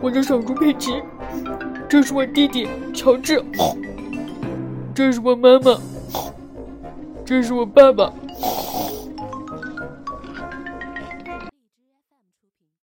我叫小猪佩奇这是我弟弟乔治这是我妈妈这是我爸爸。